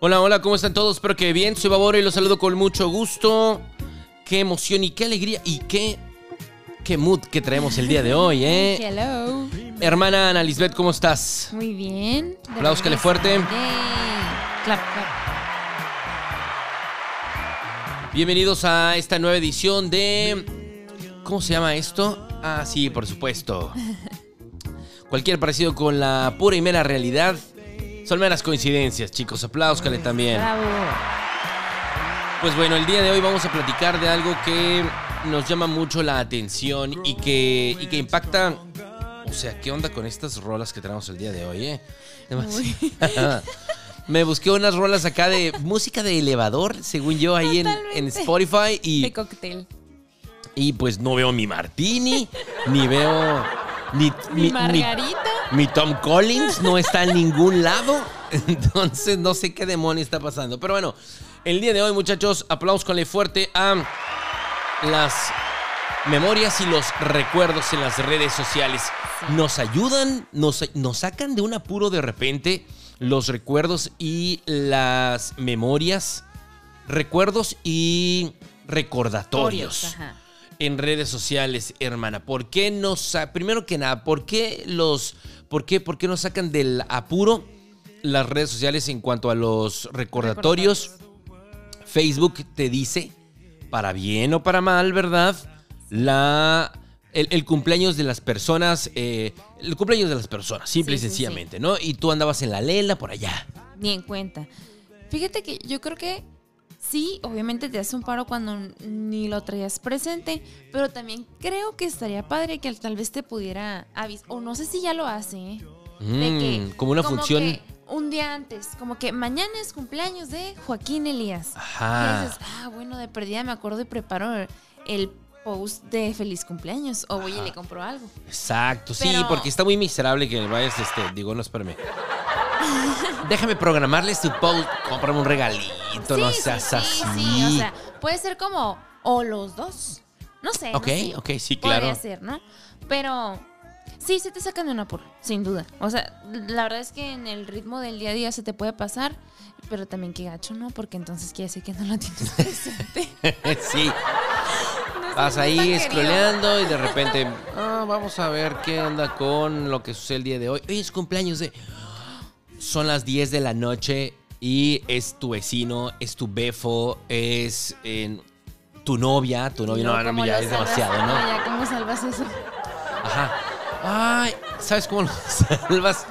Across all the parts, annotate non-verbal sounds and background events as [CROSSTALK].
Hola, hola, ¿cómo están todos? Espero que bien. Soy Baboro y los saludo con mucho gusto. Qué emoción y qué alegría y qué, qué mood que traemos el día de [LAUGHS] hoy, ¿eh? Hello. Hermana Ana Lisbeth, ¿cómo estás? Muy bien. Regreso. fuerte. Clap, clap. Bienvenidos a esta nueva edición de... ¿Cómo se llama esto? Ah, sí, por supuesto. [LAUGHS] Cualquier parecido con la pura y mera realidad son meras coincidencias, chicos. Apláuscale también. Bravo. Pues bueno, el día de hoy vamos a platicar de algo que nos llama mucho la atención y que, y que impacta. O sea, ¿qué onda con estas rolas que traemos el día de hoy, eh? [LAUGHS] Me busqué unas rolas acá de música de elevador, según yo, ahí en. Spotify. Y, De cóctel. y pues no veo mi Martini, ni veo. Ni, Mi mi- margarita. Mi Tom Collins no está en ningún lado. Entonces no sé qué demonio está pasando. Pero bueno, el día de hoy, muchachos, aplausconle fuerte a las memorias y los recuerdos en las redes sociales. Nos ayudan, nos, nos sacan de un apuro de repente los recuerdos y las memorias. Recuerdos y recordatorios Ajá. en redes sociales, hermana? ¿Por qué nos primero que nada, por qué los por qué por qué nos sacan del apuro las redes sociales en cuanto a los recordatorios? Facebook te dice para bien o para mal, ¿verdad? La el, el cumpleaños de las personas, eh, el cumpleaños de las personas, simple y Sí, sí, sí. sencillamente, ¿no? Y tú andabas en la lela por allá. Ni en cuenta. Fíjate que yo creo que sí, obviamente te hace un paro cuando ni lo traías presente, pero también creo que estaría padre que tal vez te pudiera avisar, o no sé si ya lo hace, ¿eh? De Mm, que- como una función. que un día antes, como que mañana es cumpleaños de Joaquín Elías. Y Ajá. dices, ah, bueno, de perdida me acuerdo y preparo el post de feliz cumpleaños. O voy y le compro algo. Exacto, sí, porque está muy miserable que vayas, este, digo, no, espérame. Déjame programarle su post, cómprame un regalito, no Sí, seas sí, así. sí, sí, o sea, puede ser como, o los dos. No sé. no ok, sé. ok, sí, Podría claro. ser, ¿no? Pero sí, se te sacan de un apuro, sin duda. O sea, la verdad es que en el ritmo del día a día se te puede pasar, pero también qué gacho, ¿no? Porque entonces quiere decir que no lo tienes [LAUGHS] presente. [LAUGHS] sí, No vas no ahí scrolleando y de repente, ah, vamos a ver qué onda con lo que sucede el día de hoy. Hoy es cumpleaños de... Son las 10 de la noche y es tu vecino, es tu befo, es en tu novia, tu novia, no, no, ¿cómo ya es salvas? demasiado, ¿no? ya, ¿cómo salvas eso? Ajá. Ay, ¿sabes cómo lo [LAUGHS] salvas?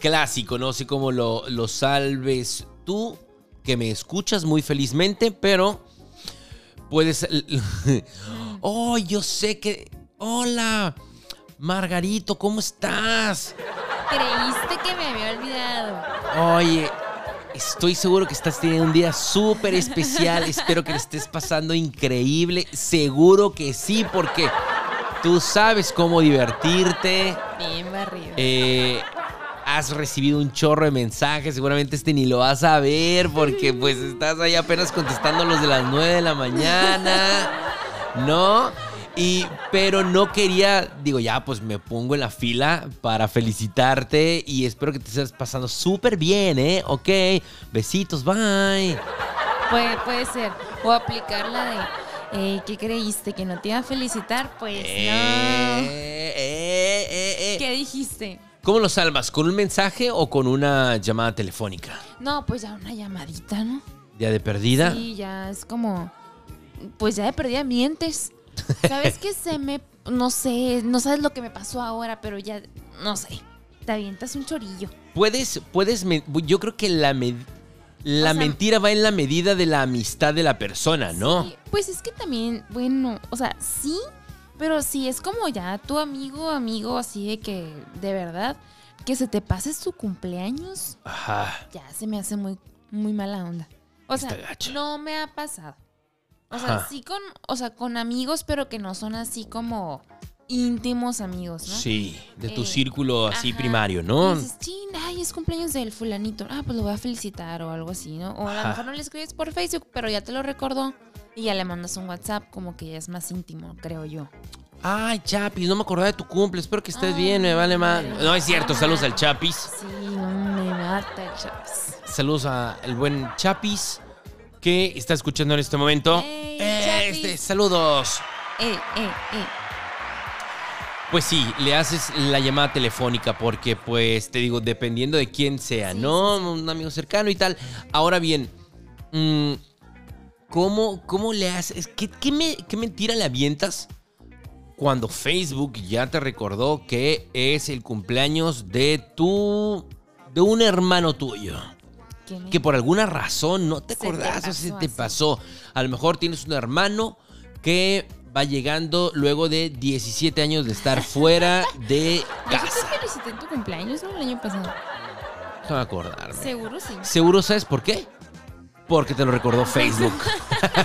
Clásico, no sé cómo lo, lo salves tú, que me escuchas muy felizmente, pero puedes... [LAUGHS] Oh, yo sé que... Hola, Margarito, ¿cómo estás? Creíste que me había olvidado. Oye, estoy seguro que estás teniendo un día súper especial. Espero que le estés pasando increíble. Seguro que sí, porque tú sabes cómo divertirte. Bien barrido. Eh, has recibido un chorro de mensajes. Seguramente este ni lo vas a ver porque pues estás ahí apenas contestando los de las 9 de la mañana. ¿No? Y, pero no quería, digo, ya, pues me pongo en la fila para felicitarte y espero que te estés pasando súper bien, ¿eh? Ok, besitos, bye. Puede, puede ser. O aplicar la de, eh, ¿qué creíste? ¿Que no te iba a felicitar? Pues Eh, no. eh. ¿Qué dijiste? ¿Cómo lo salvas? ¿Con un mensaje o con una llamada telefónica? No, pues ya una llamadita, ¿no? ¿Día de perdida? Sí, ya es como, pues ya de perdida mientes. ¿Sabes qué se me, no sé, no sabes lo que me pasó ahora, pero ya, no sé, te avientas un chorillo. Puedes, puedes, yo creo que la, med- la O sea- mentira va en la medida de la amistad de la persona, ¿no? Sí, pues es que también, bueno, o sea, sí, pero si es como ya tu amigo, amigo, así de que, de verdad, que se te pase su cumpleaños, Ajá. ya se me hace muy, muy mala onda. O sea, no me ha pasado. O sea, Ajá. sí con, o sea, con amigos, pero que no son así como íntimos amigos, ¿no? Sí, de tu Eh, círculo así ajá. primario, ¿no? Y dices, "Chin, ay, es cumpleaños del fulanito. Ah, pues lo voy a felicitar o algo así, ¿no? O a lo mejor no le escribes por Facebook, pero ya te lo recordó y ya le mandas un WhatsApp, como que ya es más íntimo, creo yo. Ay, Chapis, no me acordaba de tu cumple. Espero que estés Ay, bien, me vale más. No es cierto, saludos al [LAUGHS] Chapis. Sí, no me Marta el Chapis. Saludos a el buen Chapis que está escuchando en este momento. Ey, Este, Chapis. saludos. Eh, eh, eh. Pues sí, le haces la llamada telefónica porque, pues, te digo, dependiendo de quién sea, Sí, ¿no? sí, sí. Un amigo cercano y tal. Ahora bien, mm, ¿cómo, cómo le haces? ¿Qué, qué me- qué mentira le avientas cuando Facebook ya te recordó que es el cumpleaños de tu... de un hermano tuyo? ¿Qué que por alguna razón no te Se te acordás o se te pasó. A lo mejor tienes un hermano que va llegando luego de 17 años de estar fuera de [LAUGHS] Yo casa. te felicité en tu cumpleaños, ¿no? El año pasado. Déjame acordarme. Seguro sí. ¿Seguro sabes por qué? Porque te lo recordó [LAUGHS] Facebook. [LAUGHS]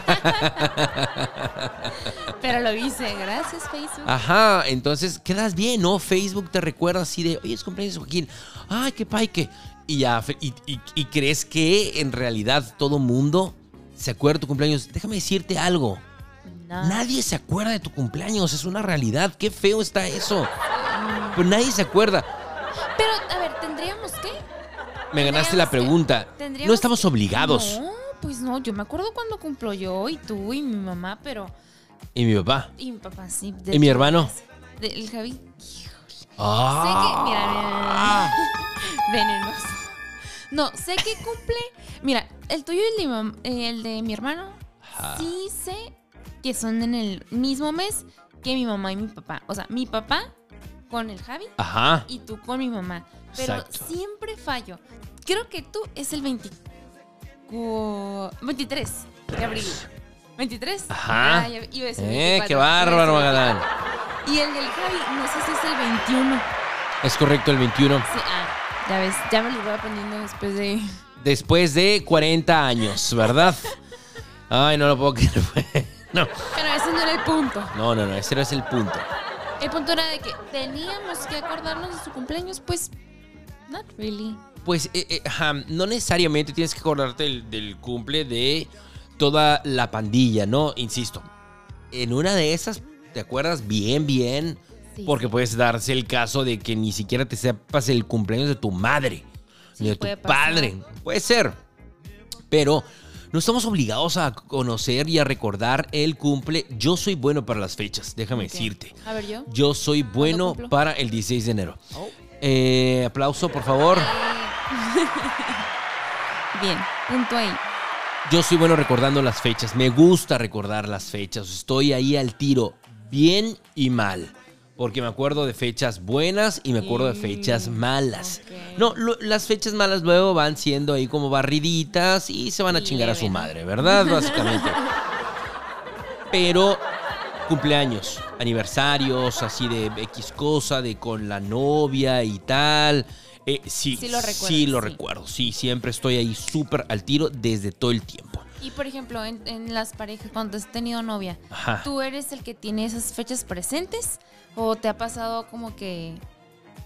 Pero lo hice. Gracias, Facebook. Ajá, entonces quedas bien, ¿no? Facebook te recuerda así de, oye, es cumpleaños Joaquín. Ay, qué paique. Y ya, fe- y, y- y crees que en realidad todo mundo se acuerda de tu cumpleaños. Déjame decirte algo. No. Nadie se acuerda de tu cumpleaños, es una realidad. Qué feo está eso. Pero nadie se acuerda. Pero, a ver, ¿tendríamos qué? Me ganaste la que- pregunta. tendríamos No estamos obligados. No, pues no. Yo me acuerdo cuando cumplo yo y tú y mi mamá, pero. Y mi papá. Y mi papá sí. ¿Y mi hermano? De- el Javi. Sé Ah. que. Mira, mira, mira. [LAUGHS] Venenoso. No, sé que cumple. Mira, el tuyo y el de, mam- eh, el de mi hermano. Ajá. Sí sé que son en el mismo mes que mi mamá y mi papá. O sea, mi papá con el Javi Ajá. y tú con mi mamá. Pero Exacto. siempre fallo. Creo que tú es el 20 cu- 23 de abril. ¿23? Ajá. Ah, ya iba a decir Eh, 24, qué iba a bárbaro, Magalán. 24. Y el del Javi, no sé si es el 21. Es correcto, el 21. Sí, ah, ya ves, ya me lo voy aprendiendo después de... Después de 40 años, ¿verdad? Ay, no lo puedo creer. [LAUGHS] No, Pero ese no era el punto. no, no, no, ese no es el punto. El punto era de que teníamos que acordarnos de su cumpleaños, pues... Not really. Pues eh, eh, no necesariamente tienes que acordarte del, del cumple de toda la pandilla, ¿no? Insisto, en una de esas te acuerdas bien, bien, Sí. porque puedes darse el caso de que ni siquiera te sepas el cumpleaños de tu madre, Sí, ni de tu padre. Puede ser, pero no estamos obligados a conocer y a recordar el cumple. Yo soy bueno para las fechas, déjame decirte. A ver, yo. Yo soy bueno para el 16 de enero. Oh. Eh, aplauso, por favor. [LAUGHS] Bien, punto ahí. Yo soy bueno recordando las fechas. Me gusta recordar las fechas. Estoy ahí al tiro, bien y mal. Porque me acuerdo de fechas buenas y me acuerdo de fechas malas. ok. No, lo- las fechas malas luego van siendo ahí como barriditas y se van a chingar a su madre, ¿verdad? [LAUGHS] Básicamente. Pero cumpleaños, aniversarios, así de X cosa, de con la novia y tal. eh, sí, Sí lo recuerdas, sí lo sí. recuerdo. Sí, siempre estoy ahí súper al tiro desde todo el tiempo. Y por ejemplo, en, en las parejas, cuando has tenido novia, Ajá. ¿tú eres el que tiene esas fechas presentes? ¿O te ha pasado como que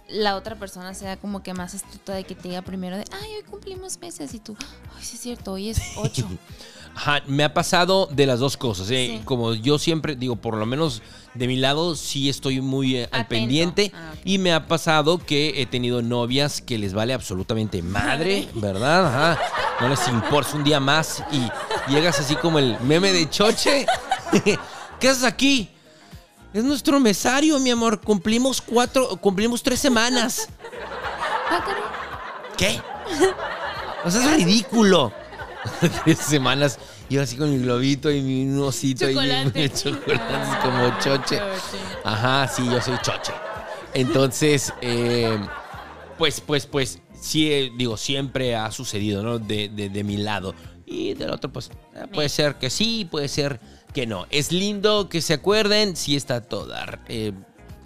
la otra persona sea como que más astuta de que te diga primero de, ay, hoy cumplimos meses? Y tú, ay, sí es cierto, hoy es [LAUGHS] 8. Ajá, me ha pasado de las dos cosas. ¿eh? Sí. Como yo siempre digo, por lo menos de mi lado, sí estoy muy eh, al pendiente. Ah. Y me ha pasado que he tenido novias que les vale absolutamente madre, ¿verdad? Ajá. No les importa un día más y llegas así como el meme de Choche. [LAUGHS] ¿Qué haces aquí? Es nuestro mesario, mi amor. Cumplimos cuatro, cumplimos tres semanas. Ah. ¿Qué? O sea, es ridículo. [LAUGHS] Tres semanas. Yo así con mi globito y mi osito Chocolate. [LAUGHS] y chocolates Ah, como choche. Ajá, sí, yo soy choche. Entonces, eh, pues, pues, pues, sí, eh, digo, siempre ha sucedido, ¿no? De, de- de mi lado. Y del otro, pues, eh, puede ser que sí, puede ser que no. Es lindo que se acuerden, sí está toda. eh,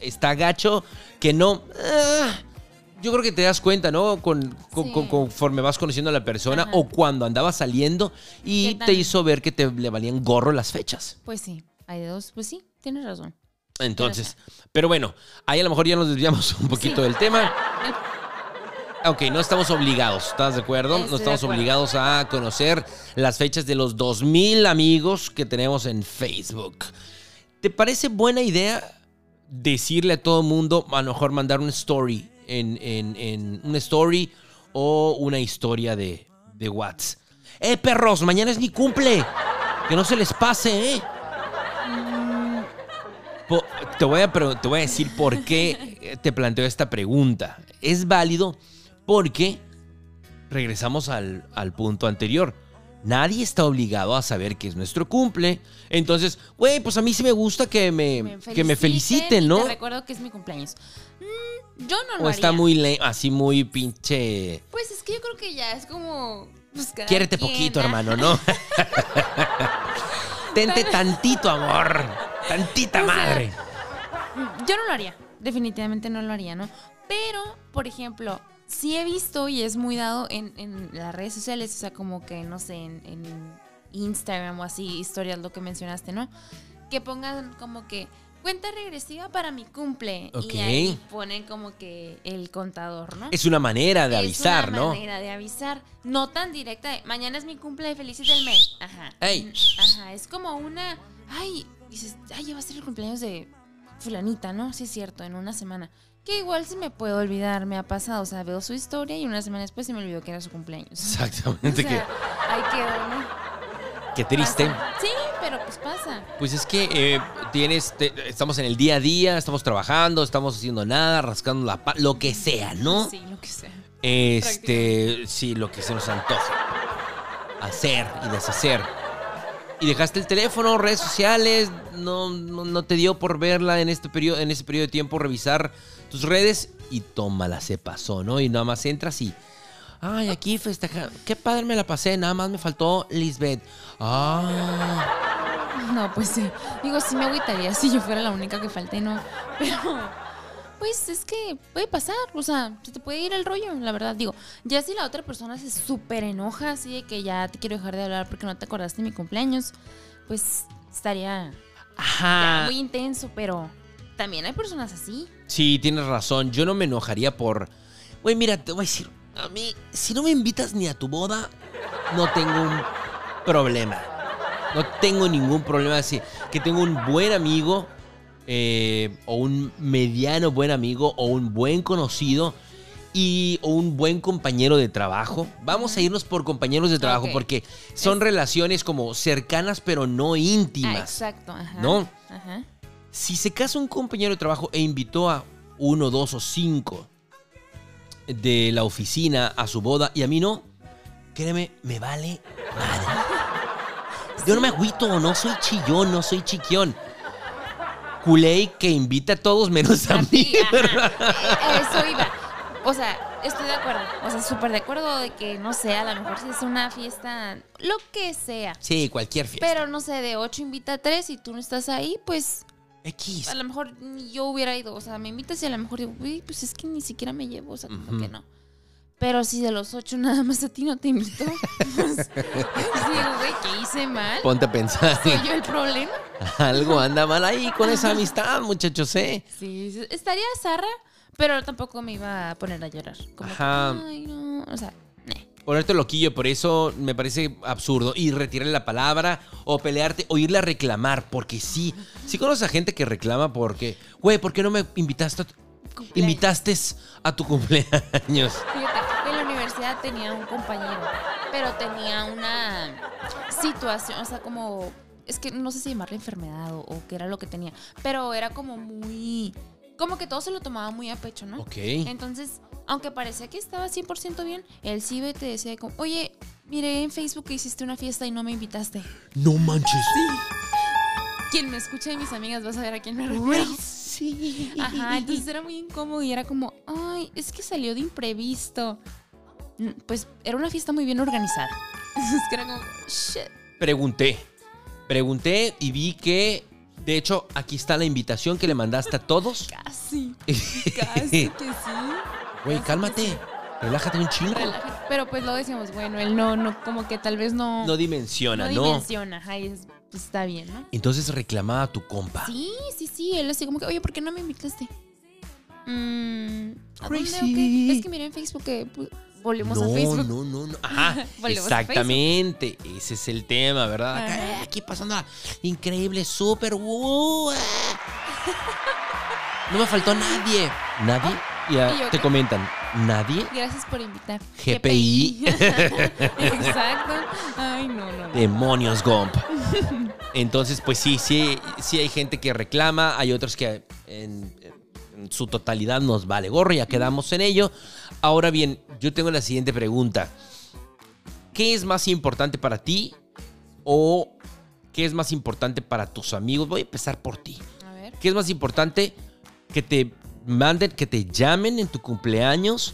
está gacho, que no. ah, yo creo que te das cuenta, ¿no? Con, con- Sí. con- conforme vas conociendo a la persona Ajá. o cuando andabas saliendo y ¿Qué te hizo ver que te le valían gorro las fechas. Pues sí, hay de dos. Pues sí, tienes razón. Entonces, pero bueno, ahí a lo mejor ya nos desviamos un poquito del tema. [LAUGHS] Ok, no estamos obligados, ¿estás de acuerdo? Estoy no estamos acuerdo. obligados a conocer las fechas de los 2000 amigos que tenemos en Facebook. ¿Te parece buena idea decirle a todo el mundo, a lo mejor mandar una story en, en, en una story o una historia de, de WhatsApp. ¡Eh, perros! Mañana es mi cumple. Que no se les pase, ¿eh? Po- te, voy a, te voy a decir por qué te planteo esta pregunta. Es válido porque regresamos al, al punto anterior. Nadie está obligado a saber que es nuestro cumple. Entonces, güey, pues a mí sí me gusta que me, que me feliciten, ¿no? Te recuerdo que es mi cumpleaños. Mm, yo no lo O está muy así muy pinche. Pues es que yo creo que ya es como. Pues, Quiérete quien, poquito, ¿ah? hermano, ¿no? [LAUGHS] Tente tantito amor. Tantita O sea, madre. Yo no lo haría. Definitivamente no lo haría, ¿no? Pero, por ejemplo, sí he visto y es muy dado en, en las redes sociales, o sea, como que, no sé, en, en Instagram o así, historias, lo que mencionaste, ¿no? Que pongan como que cuenta regresiva para mi cumple. Ok. Y ahí ponen como que el contador, ¿no? Es una manera de avisar, es una ¿no? manera de avisar. No tan directa de mañana es mi cumple, felicítenme. Ajá. Ey. Ajá. Es como una. Ay, dices, ay, ya va a ser el cumpleaños de Fulanita, ¿no? Sí, es cierto, en una semana. Que igual se me puede olvidar, me ha pasado. O sea, veo su historia y una semana después se me olvidó que era su cumpleaños. O Exactamente, sea, ahí quedó, ¿no? que, que triste. Pasa. Sí, pero pues pasa. Pues es que eh, tienes, te- estamos en el día a día, estamos trabajando, estamos haciendo nada, rascando la lo que sea, ¿no? Sí, lo que sea. Este, sí, lo que se nos antoje. Hacer y deshacer. Y dejaste el teléfono, redes sociales, no, no, no te dio por verla en este periodo, en ese periodo de tiempo, revisar tus redes y tómala, se pasó, ¿no? Y nada más entras y. Ay, aquí festeja. Qué padre me la pasé, nada más me faltó Lisbeth. Ah. No, pues sí. Digo, sí me agüitaría si yo fuera la única que falté, no. Pero, pues es que puede pasar. O sea, se te puede ir el rollo, la verdad. Digo, ya si la otra persona se súper enoja, así de que ya te quiero dejar de hablar porque no te acordaste de mi cumpleaños, pues estaría ya Ajá. muy intenso, pero también hay personas así. Sí, tienes razón. Yo no me enojaría por. Güey, mira, te voy a decir. A mí, si no me invitas ni a tu boda, no tengo un problema. No tengo ningún problema. Así que tengo un buen amigo, eh, o un mediano buen amigo, o un buen conocido, y, o un buen compañero de trabajo. Vamos a irnos por compañeros de trabajo, porque son relaciones como cercanas, pero no Ah, íntimas. exacto, ajá. ¿No? Ajá. Si se casa un compañero de trabajo e invitó a uno, dos o cinco de la oficina a su boda y a mí no, créeme, me vale madre. Yo no me agüito, no soy chillón, no soy chiquión. Culey que invita a todos menos a mí. Ajá. Eh, Eso iba. O sea, estoy de acuerdo. O sea, súper de acuerdo de que, no sé, a lo mejor si es una fiesta, lo que sea. Sí, cualquier fiesta. Pero no sé, de ocho invita a tres y tú no estás ahí, pues X. a lo mejor yo hubiera ido. O sea, me invitas y a lo mejor digo, uy, pues es que ni siquiera me llevo. O sea, como que no. Pero si de los ocho nada más a ti no te invito, [LAUGHS] pues digo, güey, ¿qué hice mal? Ponte a pensar. ¿Soy yo el problema? [LAUGHS] Algo anda mal ahí con esa amistad, muchachos, ¿eh? Sí, sí, estaría zarra, pero tampoco me iba a poner a llorar. Como, que, Ajá. ay, no. O sea. Ponerte loquillo, por eso me parece absurdo. Y retirarle la palabra, o pelearte, o irle a reclamar. Porque sí, sí conoces a gente que reclama porque, güey, ¿por qué no me invitaste a tu, Cumpleaños. invitaste a tu cumpleaños? Fíjate, en la universidad tenía un compañero, pero tenía una situación, o sea, como, es que no sé si llamarle enfermedad o, o qué era lo que tenía, pero era como muy, como que todo se lo tomaba muy a pecho, ¿no? Ok. Entonces, aunque parecía que estaba 100% bien, sí ve- te decía como, oye, miré en Facebook que hiciste una fiesta y no me invitaste. No manches. Quien me escucha de mis amigas va a saber a quién me refiero. Sí. Ajá, entonces era muy incómodo y era como, ay, es que salió de imprevisto. Mm, Pues era una fiesta muy bien organizada. [LAUGHS] Entonces era como, shit. Pregunté. Pregunté y vi que, de hecho, aquí está la invitación que le mandaste a todos. Casi, [LAUGHS] casi que sí. Güey, cálmate. sí. Relájate un chingo. Relájate. Pero pues lo decíamos, bueno, él no, no, como que tal vez no, No dimensiona, no ¿no? dimensiona. Ajá, y es- pues, está bien, ¿no? Entonces reclamaba a tu compa. Sí, sí, sí. Él así como que, oye, ¿por qué no me invitaste? Mm, ¿a dónde Crazy. Es que miré en Facebook que pues, volvemos no, a Facebook. no, no, no. Ajá, [LAUGHS] Volvemos a exactamente. Ese es el tema, ¿verdad? Acá, Ajá. eh, aquí pasando increíble, súper. uh, ah. No me faltó nadie. ¿Nadie? Y, ah, ¿y yo te comentan. ¿Nadie? Gracias por invitar. GPI. [LAUGHS] Exacto. Ay, no, no. no. Demonios, Gomp. [LAUGHS] Entonces, pues sí, sí, sí hay gente que reclama, hay otros que en su totalidad nos vale gorro, ya quedamos en ello. Ahora bien, yo tengo la siguiente pregunta. ¿Qué es más importante para ti o qué es más importante para tus amigos? Voy a empezar por ti. A ver. ¿Qué es más importante? ¿Que te manden, que te llamen en tu cumpleaños?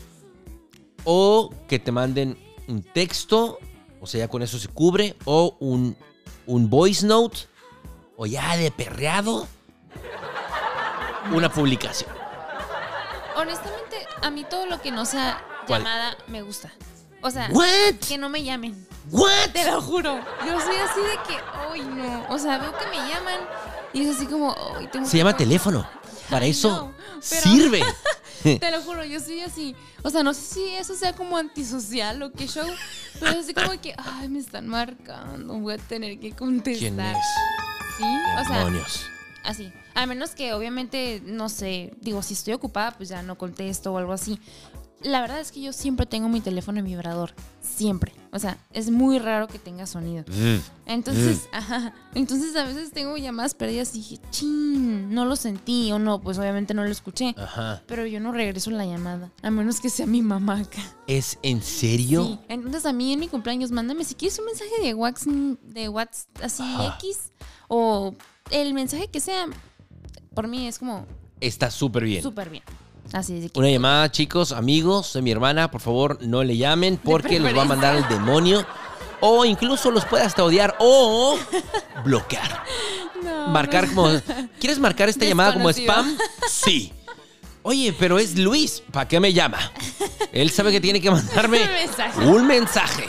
¿O que te manden un texto? O sea, ya con eso se cubre. ¿O un, un voice note? ¿O ya de perreado? Una publicación. Honestamente, a mí todo lo que no sea ¿Cuál? llamada me gusta. O sea, ¿What? que no me llamen. ¿What? Te lo juro. Yo soy así de que, ay, no. O sea, veo que me llaman y es así como, ay, tengo Se que llama cortar". teléfono. Para Ay, eso no, pero- sirve. [LAUGHS] Te lo juro, yo soy así. O sea, no sé si eso sea como antisocial o qué show, pero es así como que, ay, me están marcando, voy a tener que contestar. ¿Quién es? Sí, o sea. Así. A menos que obviamente, no sé, digo, si estoy ocupada, pues ya no contesto o algo así. La verdad es que yo siempre tengo mi teléfono en vibrador. Siempre. O sea, es muy raro que tenga sonido. Entonces, ajá, entonces a veces tengo llamadas perdidas y dije, chin, no lo sentí o no, pues obviamente no lo escuché. Ajá. Pero yo no regreso la llamada, a menos que sea mi mamá acá. ¿Es en serio? Sí. Entonces a mí en mi cumpleaños, mándame si quieres un mensaje de WhatsApp, de WhatsApp así Ajá. X o el mensaje que sea. Por mí es como Está súper bien. súper bien. Así que Una llamada, chicos, amigos de mi hermana, por favor, no le llamen porque los va a mandar el demonio. O incluso los puede hasta odiar o [LAUGHS] bloquear. No, Marcar no. como. ¿Quieres marcar esta llamada como spam? Sí. Oye, pero es Luis. ¿Para qué me llama? Él sabe que tiene que mandarme [LAUGHS] Un mensaje. un mensaje.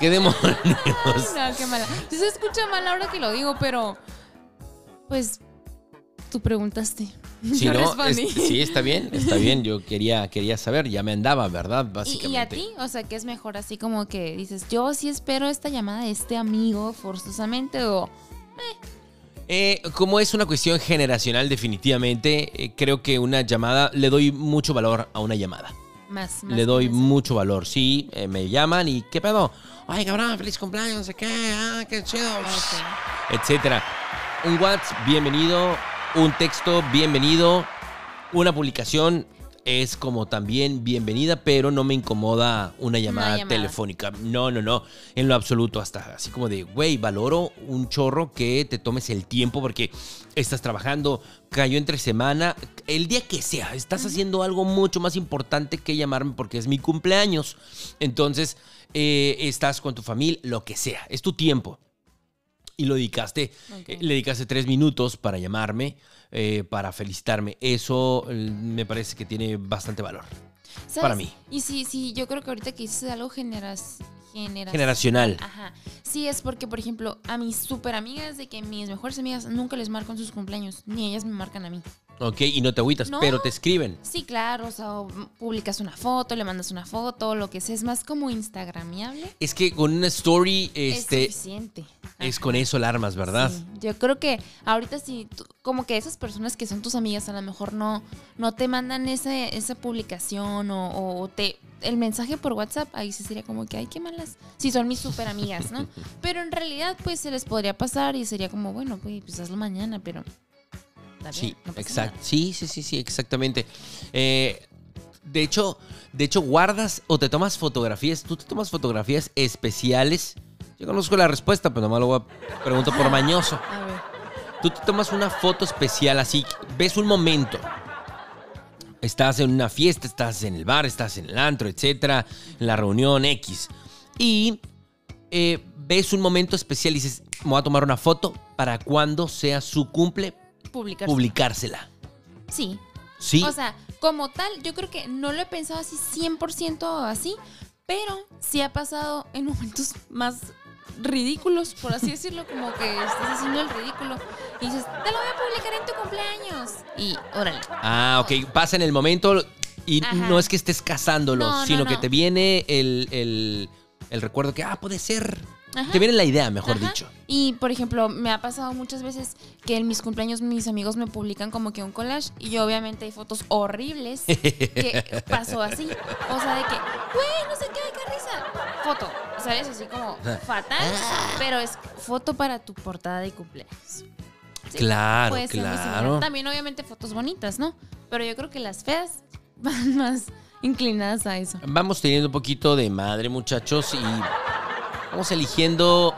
¿Qué demonios? [LAUGHS] No, qué mala. Sí Se escucha mal ahora que lo digo, pero pues tú preguntaste. Si Yo no, es- sí, está bien, está bien. [LAUGHS] Yo quería, quería saber, ya me andaba, ¿verdad? ¿Y, Básicamente. y a ti? O sea, que es mejor así como que dices, yo sí espero esta llamada de este amigo forzosamente o... Eh, como es una cuestión generacional, definitivamente, eh, creo que una llamada, le doy mucho valor a una llamada. Más, más le doy mucho valor. Sí, eh, me llaman y ¿qué pedo? Ay, cabrón, feliz cumpleaños, no sé qué, ah, qué chido, etcétera. Un WhatsApp, bienvenido. Un texto, bienvenido. Una publicación es como también bienvenida, pero no me incomoda una llamada, llamada. telefónica. No, no, no. En lo absoluto, hasta así como de, güey, valoro un chorro que te tomes el tiempo porque estás trabajando, cayó entre semana, el día que sea, estás haciendo algo mucho más importante que llamarme porque es mi cumpleaños. Entonces, eh, estás con tu familia, lo que sea, es tu tiempo y lo dedicaste, eh, le dedicaste tres minutos para llamarme, eh, para felicitarme. Eso eh, me parece que tiene bastante valor. ¿Sabes? Para mí. Y sí, sí, yo creo que ahorita que dices algo generas, generacional. Generacional. Ajá. Sí, es porque, por ejemplo, a mis súper amigas, de que mis mejores amigas nunca les marcan sus cumpleaños, ni ellas me marcan a mí. Ok, y no te agüitas, No. pero te escriben. Sí, claro, o sea, o publicas una foto, le mandas una foto, lo que sea, es más como instagramiable. Es que con una story, es este, suficiente. Es, con eso la armas, ¿verdad? Sí, yo creo que ahorita sí, tú- como que esas personas que son tus amigas a lo mejor no, no te mandan esa, esa publicación o, o te el mensaje por WhatsApp, ahí sí sería como que, ay, qué malas. Sí, son mis súper amigas, ¿no? [LAUGHS] pero en realidad, pues se les podría pasar y sería como, bueno, pues, pues hazlo mañana, pero. Sí, no exacto. Sí, sí, sí, sí, exactamente. Eh, de hecho, de hecho, guardas o te tomas fotografías. Tú te tomas fotografías especiales. Yo conozco la respuesta, pero nomás lo voy a pregunto por mañoso. A ver. Tú te tomas una foto especial así, ves un momento. Estás en una fiesta, estás en el bar, estás en el antro, etcétera, en la reunión X. Y eh, ves un momento especial y dices, me voy a tomar una foto para cuando sea su cumple, publicársela. Sí. Sí. O sea, como tal, yo creo que no lo he pensado así 100% así, pero sí ha pasado en momentos más ridículos, por así decirlo, como que estás haciendo el ridículo y dices, te lo voy a publicar en tu cumpleaños. Y órale. ah, ok, pasa en el momento y Ajá. no es que estés casándolo, No, no, sino que te viene el, el- el recuerdo que, ah, puede ser Ajá. Te viene la idea, mejor Ajá. dicho. Y por ejemplo, me ha pasado muchas veces que en mis cumpleaños mis amigos me publican como que un collage y yo obviamente hay fotos horribles que [LAUGHS] pasó así. O sea, de que, güey, no sé qué, qué risa. Foto, ¿sabes? Así como fatal, pero es foto para tu portada de cumpleaños. Sí, Claro, claro. También obviamente fotos bonitas, ¿no? Pero yo creo que las feas [LAUGHS] van más inclinadas a eso. Vamos teniendo un poquito de madre, muchachos, y vamos eligiendo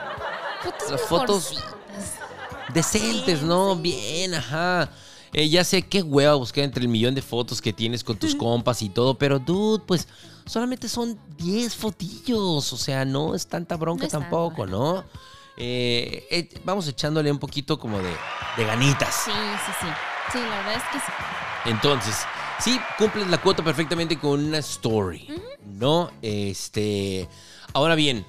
Fotos Las fotos- decentes, ¿no? Bien, ajá. Eh, ya sé qué hueva buscar entre el millón de fotos que tienes con tus compas y todo, pero dude, pues solamente son 10 fotillos, o sea, no es tanta bronca No es tampoco. ¿no? Eh, eh, vamos echándole un poquito como de, de ganitas. Sí, sí, sí. Sí, la verdad es que sí. Entonces, sí, cumples la cuota perfectamente con una story, ¿no? Este, ahora bien,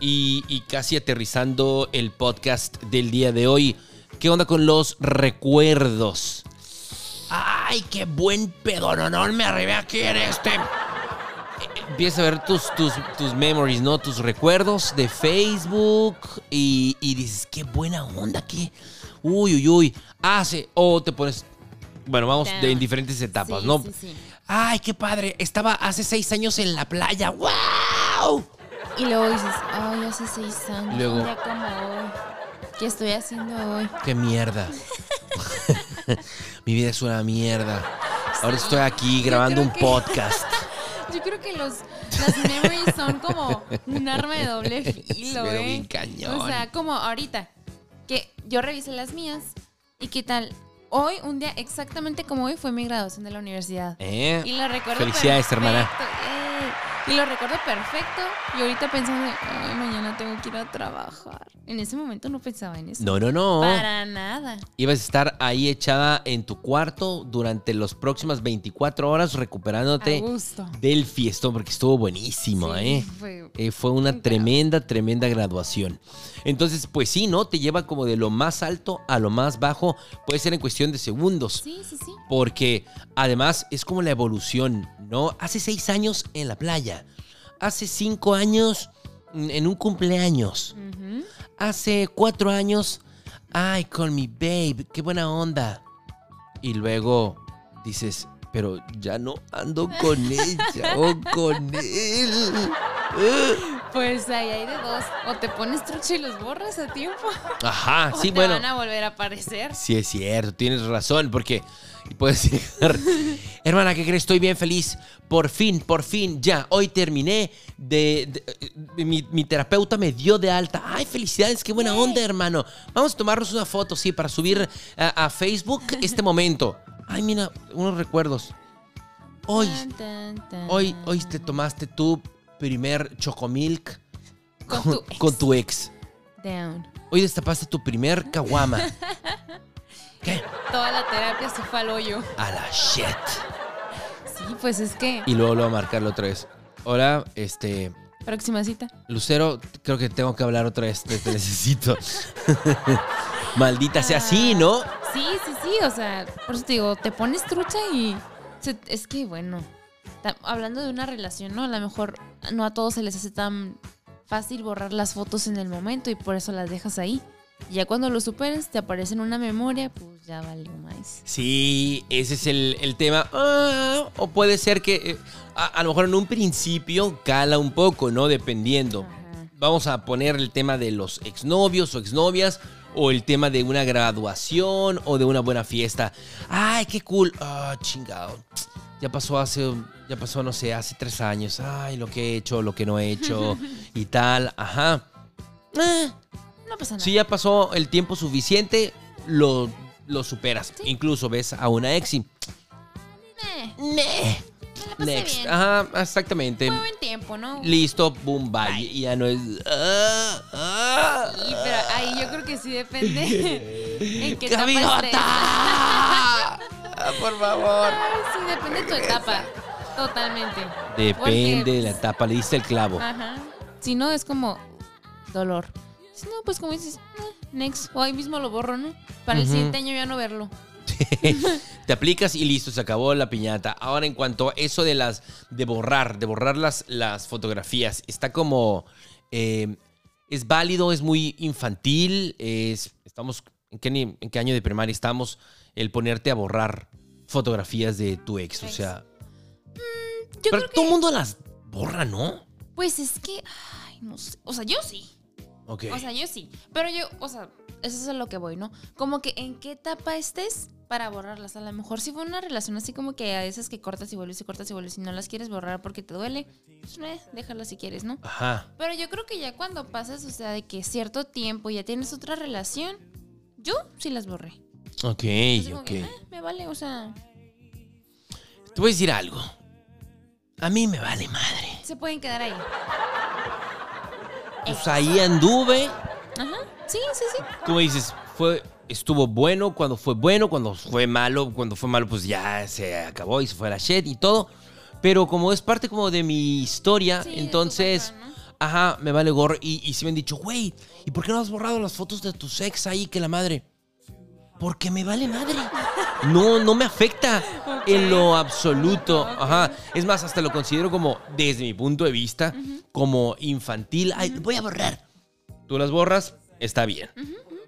y, y casi aterrizando el podcast del día de hoy, ¿qué onda con los recuerdos? ¡Ay, qué buen pedononón me arribé aquí en este! Empieza a ver tus, tus, tus memories, ¿no? Tus recuerdos de Facebook y, y dices, qué buena onda, qué... Uy, uy, uy. Hace... O te pones... Bueno, vamos de, en diferentes etapas, Sí, ¿no? sí, sí. Ay, qué padre. Estaba hace seis años en la playa. ¡Wow! Y luego dices, ay, hace seis años, Luego- un día como hoy. ¿Qué estoy haciendo hoy? ¡Qué mierda! [LAUGHS] Mi vida es una mierda. Ahora estoy aquí grabando un que- podcast. [LAUGHS] Yo creo que los, las memories son como un arma de doble [LAUGHS] filo, Pero ¿eh? cañón. O sea, como ahorita, que yo revisé las mías y qué tal. Hoy, un día exactamente como hoy, fue mi graduación de la universidad. ¿Eh? Y lo recuerdo Felicidades, perfecto. hermana. ¡Ey! Y lo recuerdo perfecto. Y ahorita pensando, ay, mañana tengo que ir a trabajar. En ese momento no pensaba en eso. No, no, no. Para nada. Ibas a estar ahí echada en tu cuarto durante las próximas 24 horas recuperándote del fiestón, porque estuvo buenísimo, Sí, ¿eh? fue- Eh, fue una tremenda, tremenda graduación. Entonces, pues sí, ¿no? Te lleva como de lo más alto a lo más bajo. Puede ser en cuestión de segundos. Sí, sí, sí. Porque además es como la evolución, ¿no? Hace seis años en la playa. Hace cinco años en un cumpleaños. Hace cuatro años, ay, con mi babe, qué buena onda. Y luego dices, pero ya no ando con [LAUGHS] ella o con él. Pues ahí hay de dos. O te pones trucha y los borras a tiempo. Ajá, [LAUGHS] o sí, te bueno. van a volver a aparecer. Sí, es cierto, tienes razón, porque puedes [LAUGHS] llegar. Hermana, ¿qué crees? Estoy bien feliz. Por fin, por fin, ya. Hoy terminé de. de- de- mi, mi terapeuta me dio de alta. Ay, felicidades, qué buena onda, hermano. Vamos a tomarnos una foto, sí, para subir a, a Facebook este momento. Ay, mira, unos recuerdos. Hoy, hoy, hoy te tomaste tu primer chocomilk Con con, tu ex. con tu ex. Down. Hoy destapaste tu primer caguama. [LAUGHS] ¿Qué? Toda la terapia se fue al hoyo. A la shit. Sí, pues es que. Y luego lo va a marcarlo otra vez. Hola, este. Próxima cita. Lucero, creo que tengo que hablar otra vez. Te, te necesito. [LAUGHS] Maldita sea así, ¿no? Sí, sí, sí. O sea, por eso te digo, te pones trucha y. se- es que, bueno. Hablando de una relación, ¿no? A lo mejor no a todos se les hace tan fácil borrar las fotos en el momento y por eso las dejas ahí. Y ya cuando lo superes, te aparece en una memoria, pues ya valió más. Sí, ese es el, el tema. Ah, o puede ser que eh, a, a lo mejor en un principio cala un poco, ¿no? Dependiendo. Ajá. Vamos a poner el tema de los exnovios o exnovias. O el tema de una graduación o de una buena fiesta. Ay, qué cool. Ah, chingado. Ya pasó hace, ya pasó, no sé, hace tres años. Ay, lo que he hecho, lo que no he hecho [LAUGHS] y tal. Ajá. Eh, No pasa nada. si ya pasó el tiempo suficiente, lo, lo superas. Incluso ves a una ex y... Eh, "Neh". me la pasé Next. bien. Ajá, exactamente. Fue buen tiempo, ¿no? Listo, boom, bye. Y ya no es... ah, ah, Sí, pero ahí yo creo que sí depende [LAUGHS] en. Ah, Por favor. Ay, sí, depende de tu etapa. Totalmente. Depende de la etapa, le diste el clavo. Ajá. Si no, es como dolor. No, pues como dices, eh, next. O ahí mismo lo borro, ¿no? Para el Ujú. siguiente año ya no verlo. [LAUGHS] Te aplicas y listo, se acabó la piñata. Ahora, en cuanto a eso de las. de borrar, de borrar las, las fotografías, está como. eh, es válido, es muy infantil. Es, estamos, ¿en qué, ni- en qué año de primaria estamos? El ponerte a borrar fotografías de tu ex. O Ex. sea, Yo pero creo todo el mundo las borra, ¿no? Pues es que. Ay, no sé. O sea, yo sí. O sea, yo sí. Pero yo, o sea, eso es a lo que voy, ¿no? Como que en qué etapa estés para borrarlas. A lo mejor si fue una relación así como que a esas que cortas y vuelves y cortas y vuelves y no las quieres borrar porque te duele, pues eh, déjalas si quieres, ¿no? Ajá. Pero yo creo que ya cuando pasas, o sea, de que cierto tiempo ya tienes otra relación, yo sí las borré. Ok, como ok. que, eh, me vale, o sea, Te voy a decir algo. A mí me vale madre. se pueden quedar ahí. Pues ahí anduve. Ajá, sí, sí, sí. Como dices, fue, estuvo bueno cuando fue bueno, cuando fue malo, cuando fue malo, pues ya se acabó y se fue a la shit y todo. Pero como es parte como de mi historia, Sí, entonces, ajá, me vale gorro. Y, y sí me han dicho, güey, ¿y por qué no has borrado las fotos de tus ex ahí que la madre? Porque me vale madre. No, no me afecta en lo absoluto. Ajá. Es más, hasta lo considero como, desde mi punto de vista, como infantil. Ay, voy a borrar. Tú las borras, está bien.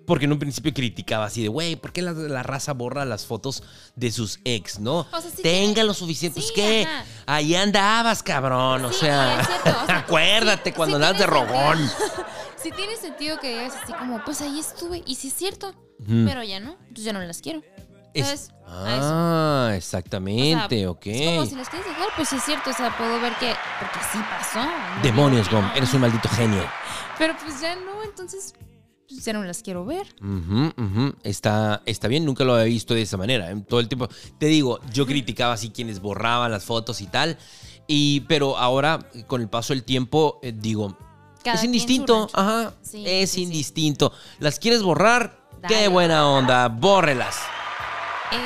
Porque en un principio criticaba así de, güey, ¿por qué la, la raza borra las fotos de sus ex, no? O sea, sí Tenga tiene- lo suficiente. Pues ajá. ahí andabas, cabrón. o Sí, sea, es cierto, o sea, [LAUGHS] acuérdate cuando andabas de rogón. Sí tiene sentido que digas así como, pues ahí estuve. Y sí es cierto, pero ya no. Entonces ya no las quiero. Es- ¿Sabes? A eso. ah, O sea, exactamente, ok. Es como si las quieres dejar, pues sí es cierto. O sea, puedo ver que. Porque sí pasó. no Demonios, Gom, eres un maldito genio. Pero pues ya no, entonces. Pues ya no las quiero ver. Está, está bien, nunca lo había visto de esa manera. ¿eh? Todo el tiempo. Te digo, yo criticaba así quienes borraban las fotos y tal. Y, pero ahora, con el paso del tiempo, eh, digo, Cada es indistinto. Ajá. Sí, es sí, sí. indistinto. ¿Las quieres borrar? Qué buena onda. Bórrelas. Eh,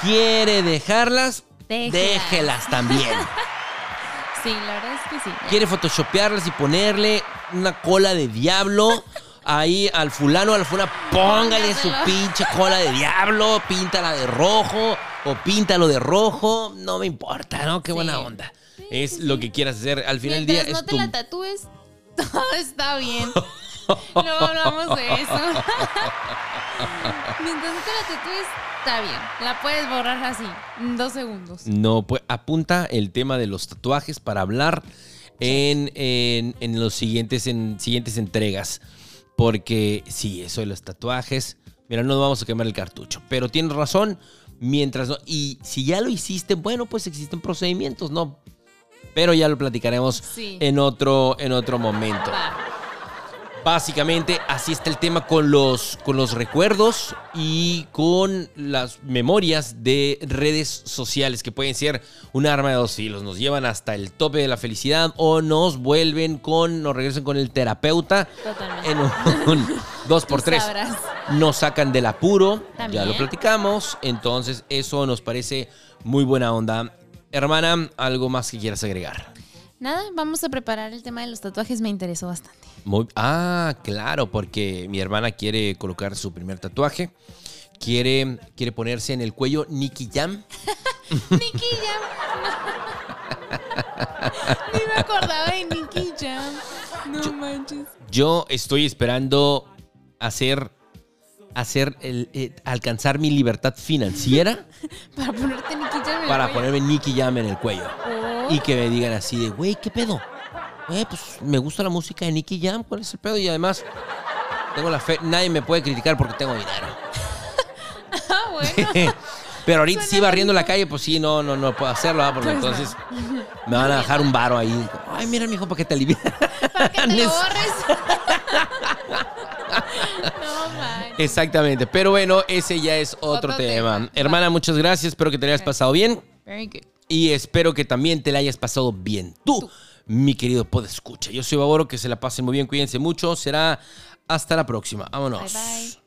¿Quiere dejarlas? Déjelas. Déjelas también. [LAUGHS] sí, la verdad es que sí. quiere photoshopearlas y ponerle una cola de diablo ahí al fulano, al fulano, póngale su pinche cola de diablo, píntala de rojo o píntalo de rojo, no me importa, ¿no? Qué buena onda. Sí, es sí, lo sí. que quieras hacer. Al final del día no es te tu... la tatúes, todo está bien. Luego hablamos de eso. Mientras te la tatúes, está bien. La puedes borrar así, dos segundos. No, pues apunta el tema de los tatuajes para hablar en, en, en los siguientes, en siguientes entregas. Porque sí, eso de los tatuajes. Mira, no vamos a quemar el cartucho. Pero tienes razón. Mientras no. Y si ya lo hiciste, bueno, pues existen procedimientos, ¿no? Pero ya lo platicaremos Sí. en otro, en otro momento. Va. Básicamente así está el tema con los, con los recuerdos y con las memorias de redes sociales que pueden ser un arma de dos filos. Nos llevan hasta el tope de la felicidad o nos vuelven con, nos regresan con el terapeuta Totalmente. en un 2 por Tú 3 sabrás. Nos sacan del apuro, ya También. lo platicamos, entonces eso nos parece muy buena onda. Hermana, ¿algo más que quieras agregar? Nada, vamos a preparar el tema de los tatuajes. Me interesó bastante. Muy, ah, claro, porque mi hermana quiere colocar su primer tatuaje. Quiere, quiere ponerse en el cuello Nicky Jam. [LAUGHS] Nicky Jam. [LAUGHS] Ni me acordaba de Nicky Jam. No manches. Yo estoy esperando hacer, hacer el, eh, alcanzar mi libertad financiera [LAUGHS] Para ponerte Nicky Jam. en el para cuello. ponerme Nicky Jam en el cuello. Oh. Y que me digan así de, güey, ¿qué pedo? Güey, pues me gusta la música de Nicky Jam, ¿cuál es el pedo? Y además, tengo la fe, nadie me puede criticar porque tengo dinero. [LAUGHS] Ah, bueno. [LAUGHS] Pero ahorita Suena sí barriendo la calle, pues sí, no, no, no puedo hacerlo, ¿verdad? porque Pues no. entonces me van a dejar un varo ahí. Ay, mira, mijo, para que te alivies. Para que te lo borres. No. Exactamente, pero bueno, ese ya es otro, Otro tema. tema. Hermana, muchas gracias, espero que te lo hayas pasado bien Very good. y espero que también te la hayas pasado bien. Tú, mi querido podescucha. Yo soy Baboro, que se la pasen muy bien, cuídense mucho. Será hasta la próxima. Vámonos. Bye bye.